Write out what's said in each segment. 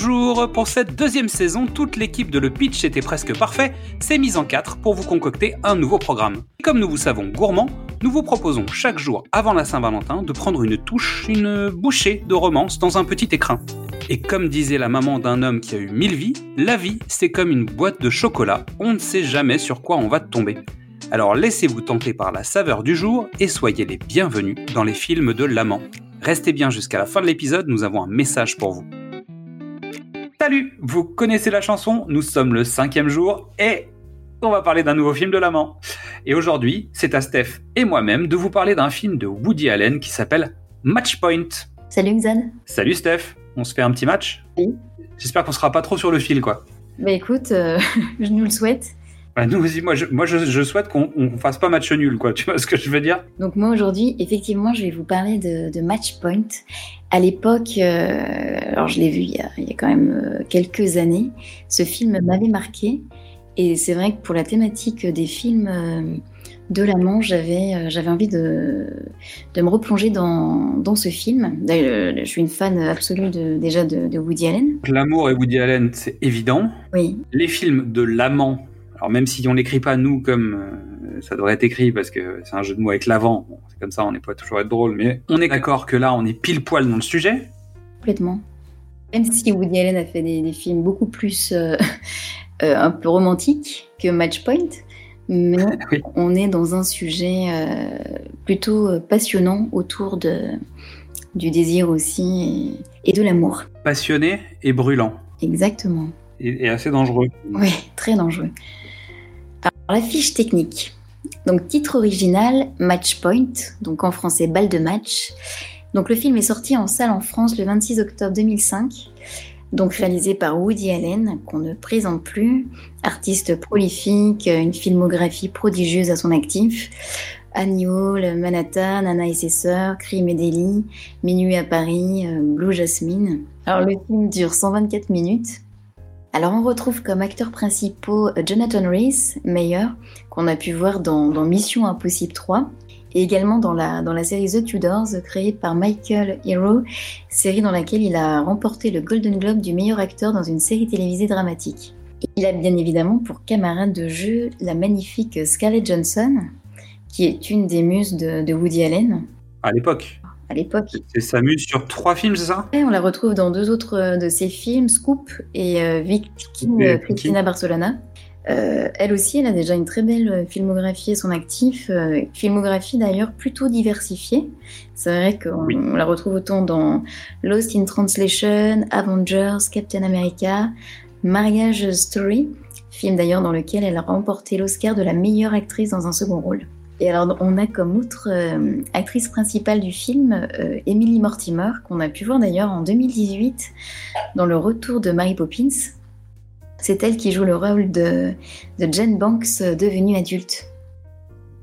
Bonjour Pour cette deuxième saison, toute l'équipe de Le Pitch était presque parfait, s'est mise en quatre pour vous concocter un nouveau programme. comme nous vous savons gourmands, nous vous proposons chaque jour avant la Saint-Valentin de prendre une touche, une bouchée de romance dans un petit écrin. Et comme disait la maman d'un homme qui a eu mille vies, la vie c'est comme une boîte de chocolat, on ne sait jamais sur quoi on va tomber. Alors laissez-vous tenter par la saveur du jour et soyez les bienvenus dans les films de l'amant. Restez bien jusqu'à la fin de l'épisode, nous avons un message pour vous. Salut Vous connaissez la chanson, nous sommes le cinquième jour et on va parler d'un nouveau film de l'amant. Et aujourd'hui, c'est à Steph et moi-même de vous parler d'un film de Woody Allen qui s'appelle Matchpoint. Salut Xan. Salut Steph, on se fait un petit match? Oui. J'espère qu'on sera pas trop sur le fil quoi. Bah écoute, euh, je nous le souhaite. Bah, nous aussi, moi, je, moi je, souhaite qu'on fasse pas match nul, quoi. Tu vois ce que je veux dire? Donc moi aujourd'hui, effectivement, je vais vous parler de, de Matchpoint. À l'époque, euh, alors je l'ai vu il y, a, il y, a, quand même euh, quelques années. Ce film m'avait marqué, et c'est vrai que pour la thématique des films euh, de l'amant, j'avais j'avais envie de, de me replonger dans, dans ce film. Je suis une fan absolue de, déjà de, de Woody Allen. L'amour et Woody Allen, c'est évident. Oui. Les films de l'amant alors même si on l'écrit pas nous comme euh, ça devrait être écrit parce que c'est un jeu de mots avec l'avant, c'est comme ça, on n'est pas toujours être drôle, mais on est d'accord que là on est pile poil dans le sujet. Complètement. Même si Woody Allen a fait des, films beaucoup plus euh, euh, un peu romantiques que Matchpoint, mais on est dans un sujet plutôt passionnant autour de, du désir aussi et, et de l'amour. Passionné et brûlant. Exactement. Et, assez dangereux. Oui, très dangereux. Alors, la fiche technique. Donc, titre original, Match Point, donc en français balle de match. Donc, le film est sorti en salle en France le 26 octobre 2005. Donc, réalisé par Woody Allen, qu'on ne présente plus, artiste prolifique, une filmographie prodigieuse à son actif. Annie Hall, Manhattan, Anna et ses sœurs, Crime et délit, Minuit à Paris, euh, Blue Jasmine. Alors, le film dure 124 minutes. Alors on retrouve comme acteurs principaux euh, Jonathan Rhys, meilleur, qu'on a pu voir dans, Mission Impossible 3, et également dans la, dans la série The Tudors, créée par Michael Hero, série dans laquelle il a remporté le Golden Globe du meilleur acteur dans une série télévisée dramatique. Il a bien évidemment pour camarade de jeu la magnifique Scarlett Johansson, qui est une des muses de Woody Allen. À l'époque à l'époque. C'est s'amuse sur trois films, c'est ça? On la retrouve dans deux autres euh, de ses films, Scoop et euh, Victime euh, Christina Barcelona. elle aussi, elle a déjà une très belle filmographie à son actif, filmographie d'ailleurs plutôt diversifiée. C'est vrai qu'on la retrouve autant dans Lost in Translation, Avengers, Captain America, Mariage Story, film d'ailleurs dans lequel elle a remporté l'Oscar de la meilleure actrice dans un second rôle. Et alors, on a comme autre euh, actrice principale du film euh, Emily Mortimer, qu'on a pu voir d'ailleurs en 2018 dans Le Retour de Mary Poppins. C'est elle qui joue le rôle de, de Jane Banks euh, devenue adulte.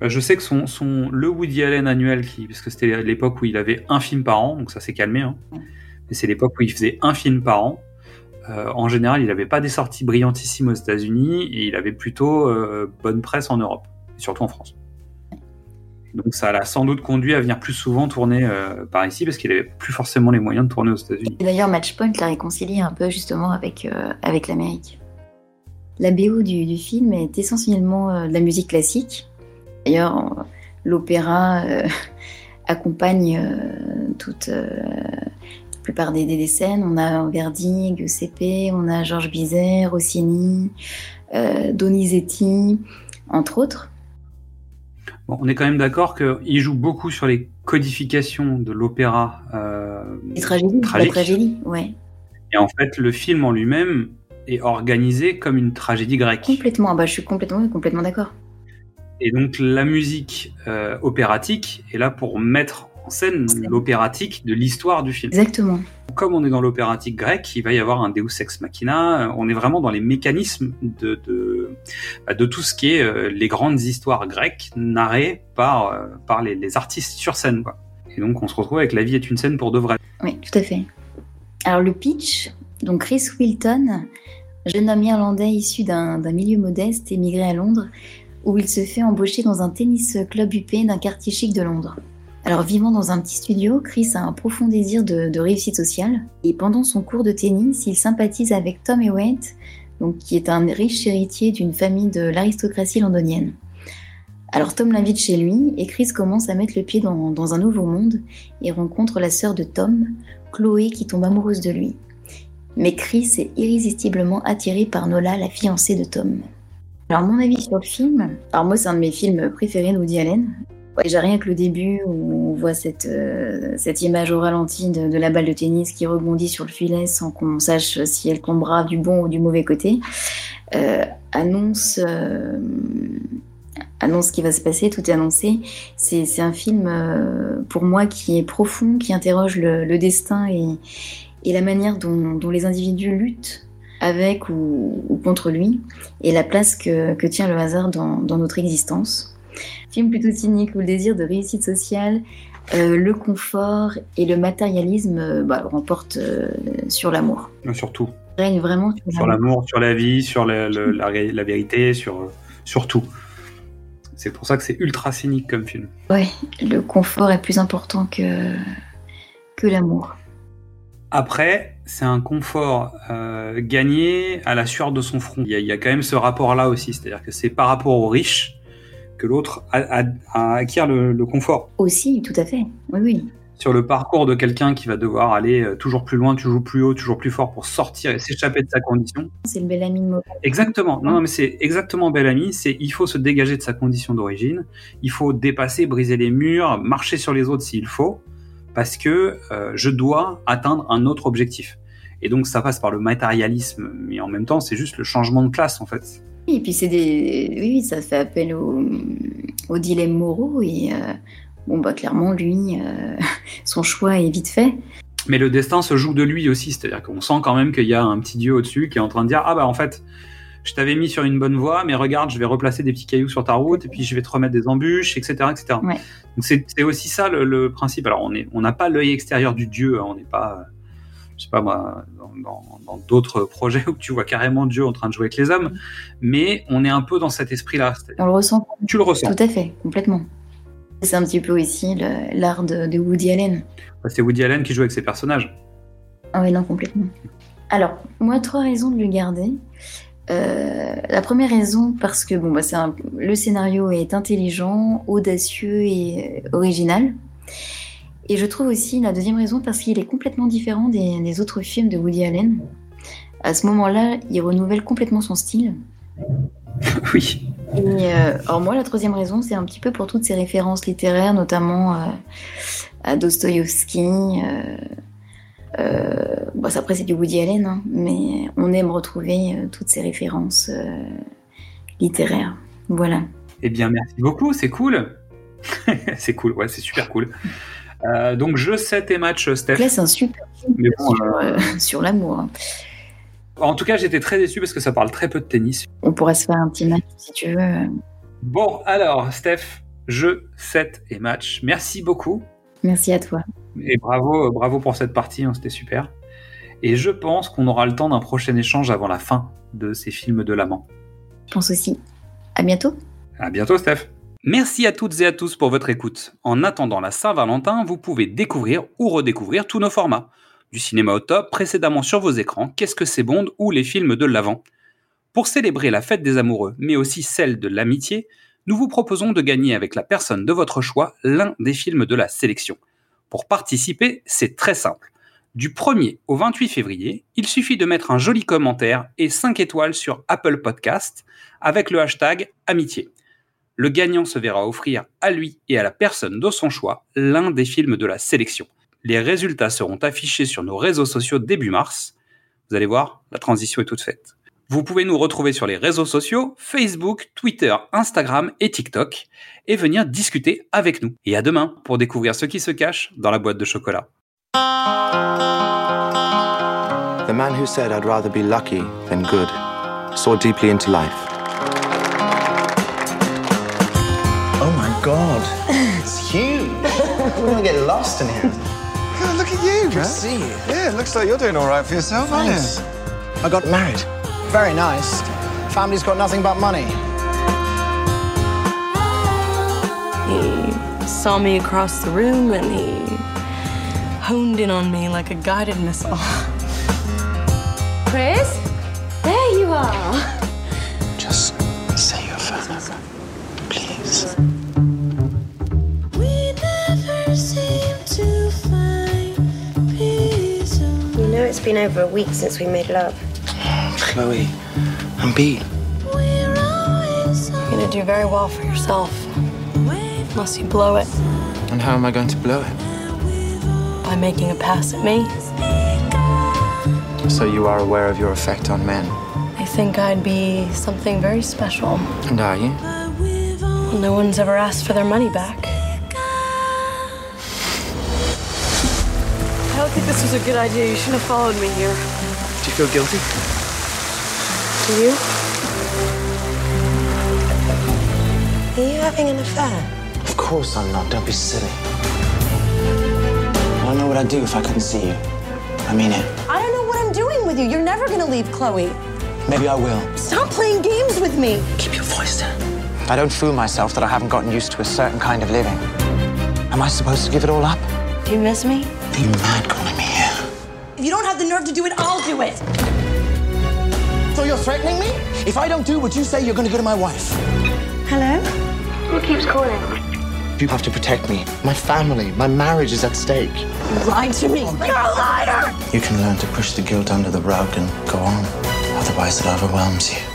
Je sais que son, son, le Woody Allen annuel, qui, parce que c'était l'époque où il avait un film par an, donc ça s'est calmé, hein. mais c'est l'époque où il faisait un film par an. en général, il n'avait pas des sorties brillantissimes aux États-Unis et il avait plutôt bonne presse en Europe, et surtout en France. Donc ça l'a sans doute conduit à venir plus souvent tourner euh, par ici parce qu'il avait plus forcément les moyens de tourner aux États-Unis. D'ailleurs, Matchpoint l'a réconcilié un peu justement avec, euh, avec l'Amérique. La BO du, du, film est essentiellement euh, de la musique classique. D'ailleurs, l'opéra accompagne toute la plupart des, des, scènes. On a Verdi, Giuseppe, on a Georges Bizet, Rossini, Donizetti, entre autres on est quand même d'accord qu'il joue beaucoup sur les codifications de l'opéra. Euh, tragédie, la tragédie, ouais. Et en fait, le film en lui-même est organisé comme une tragédie grecque. Complètement, bah, je suis complètement, complètement d'accord. Et donc la musique euh, opératique est là pour mettre en scène l'opératique de l'histoire du film. Exactement. Comme on est dans l'opératique grecque, il va y avoir un Deus ex machina. On est vraiment dans les mécanismes de, de, bah, de tout ce qui est euh, les grandes histoires grecques narrées par, euh, par les, les, artistes sur scène. Quoi. Et donc on se retrouve avec La vie est une scène pour de vrai. Oui, tout à fait. Alors le pitch, donc Chris Wilton, jeune homme irlandais issu d'un milieu modeste, émigré à Londres, où il se fait embaucher dans un tennis club UP d'un quartier chic de Londres. Alors, vivant dans un petit studio, Chris a un profond désir de, réussite sociale. Et pendant son cours de tennis, il sympathise avec Tom Hewitt, donc, qui est un riche héritier d'une famille de l'aristocratie londonienne. Alors Tom l'invite chez lui et Chris commence à mettre le pied dans, dans, un nouveau monde et rencontre la sœur de Tom, Chloé, qui tombe amoureuse de lui. Mais Chris est irrésistiblement attiré par Nola, la fiancée de Tom. Alors mon avis sur le film, alors moi c'est un de mes films préférés Woody Allen. J'ai rien que le début où on voit cette, euh, image au ralenti de, la balle de tennis qui rebondit sur le filet sans qu'on sache si elle tombera du bon ou du mauvais côté, euh, annonce, euh, annonce ce qui va se passer, tout est annoncé. C'est un film pour moi qui est profond, qui interroge le, destin et la manière dont, les individus luttent avec ou, contre lui, et la place que, tient le hasard dans, notre existence. Film plutôt cynique où le désir de réussite sociale, euh, le confort et le matérialisme euh, bah, remportent euh, sur l'amour. Surtout. Règne vraiment sur l'amour, sur la vie, sur la, vérité, sur, sur tout. C'est pour ça que c'est ultra cynique comme film. Ouais, le confort est plus important que, que l'amour. Après, c'est un confort euh, gagné à la sueur de son front. Il y, a, quand même ce rapport-là aussi, c'est-à-dire que c'est par rapport aux riches que l'autre acquiert le, confort. Aussi, tout à fait. Oui, oui. Sur le parcours de quelqu'un qui va devoir aller euh, toujours plus loin, toujours plus haut, toujours plus fort pour sortir et s'échapper de sa condition. C'est le bel ami de Exactement. Non, non mais c'est exactement bel ami. C'est il faut se dégager de sa condition d'origine. Il faut dépasser, briser les murs, marcher sur les autres s'il faut parce que euh, je dois atteindre un autre objectif. Et donc ça passe par le matérialisme, mais en même temps c'est juste le changement de classe en fait. Et puis c'est des, oui, ça fait appel au, au dilemme moraux et euh, bon bah clairement lui, euh, son choix est vite fait. Mais le destin se joue de lui aussi, c'est-à-dire qu'on sent quand même qu'il y a un petit dieu au-dessus qui est en train de dire ah bah en fait je t'avais mis sur une bonne voie, mais regarde, je vais replacer des petits cailloux sur ta route, et puis je vais te remettre des embûches, etc., etc. Donc c'est aussi ça le, principe. Alors on est, on n'a pas l'œil extérieur du Dieu, hein. on n'est pas, je sais pas moi, dans d'autres projets où tu vois carrément Dieu en train de jouer avec les hommes, mais on est un peu dans cet esprit-là. On le ressent. Tu le ressens. Tout à fait, complètement. C'est un petit peu aussi l'art de, Woody Allen. C'est Woody Allen qui joue avec ses personnages. Ah oui, non, complètement. Alors, moi, trois raisons de le garder. Euh, la première raison, parce que bon, bah, un, le scénario est intelligent, audacieux et euh, original. Et je trouve aussi la deuxième raison parce qu'il est complètement différent des, autres films de Woody Allen. À ce moment-là, il renouvelle complètement son style. Oui. Et, euh, alors moi, la troisième raison, c'est un petit peu pour toutes ces références littéraires, notamment à Dostoïevski, euh, bon, après, c'est du Woody Allen, hein, mais on aime retrouver euh, toutes ces références euh, littéraires. Voilà. Eh bien, merci beaucoup, c'est cool. c'est cool, ouais, c'est super cool. Donc, je sais tes matchs, Steph. Là, c'est un super film sur, l'amour. En tout cas, j'étais très déçu parce que ça parle très peu de tennis. On pourrait se faire un petit match si tu veux. Bon, alors, Steph, jeu, set et match. Merci beaucoup. Merci à toi. Et bravo, bravo pour cette partie, hein, c'était super. Et je pense qu'on aura le temps d'un prochain échange avant la fin de ces films de l'amant. Je pense aussi. À bientôt. À bientôt, Steph. Merci à toutes et à tous pour votre écoute. En attendant la Saint-Valentin, vous pouvez découvrir ou redécouvrir tous nos formats. Du cinéma au top, précédemment sur vos écrans, Qu'est-ce que c'est Bond ou les films de l'Avent. Pour célébrer la fête des amoureux, mais aussi celle de l'amitié, nous vous proposons de gagner avec la personne de votre choix l'un des films de la sélection. Pour participer, c'est très simple. Du 1er au 28 février, il suffit de mettre un joli commentaire et 5 étoiles sur Apple Podcast avec le hashtag Amitié. Le gagnant se verra offrir à lui et à la personne de son choix l'un des films de la sélection. Les résultats seront affichés sur nos réseaux sociaux début mars. Vous allez voir, la transition est toute faite. Vous pouvez nous retrouver sur les réseaux sociaux, Facebook, Twitter, Instagram et TikTok, et venir discuter avec nous. Et à demain pour découvrir ce qui se cache dans la boîte de chocolat. The man who said I'd rather be lucky than good saw deeply into life. God, it's huge. We're gonna get lost in here. God, look at you, man. see you. Yeah, it looks like you're doing all right for yourself, Thanks. aren't you? I got married. Very nice. Family's got nothing but money. He saw me across the room and he honed in on me like a guided missile. Chris? There you are. Been over a week since we made love. Chloe. I'm Pete. You're gonna do very well for yourself. Unless you blow it And how am I going to blow it? by making a pass at me. So you are aware of your effect on men. I think I'd be something very special. And are you? Well, no one's ever asked for their money back. Think this was a good idea. You shouldn't have followed me here. Do you feel guilty? Do you? Are you having an affair? Of course I'm not. Don't be silly. I don't know what I'd do if I couldn't see you. I mean it. I don't know what I'm doing with you. You're never gonna leave Chloe. Maybe I will. Stop playing games with me. Keep your voice down. I don't fool myself that I haven't gotten used to a certain kind of living. Am I supposed to give it all up? Do you miss me? Are you mad calling me here? If you don't have the nerve to do it, I'll do it. So you're threatening me? If I don't do what you say, you're going to go to my wife. Hello? Who keeps calling? You have to protect me. My family, my marriage is at stake. You lied to me. You're a liar. You can learn to push the guilt under the rug and go on. Otherwise, it overwhelms you.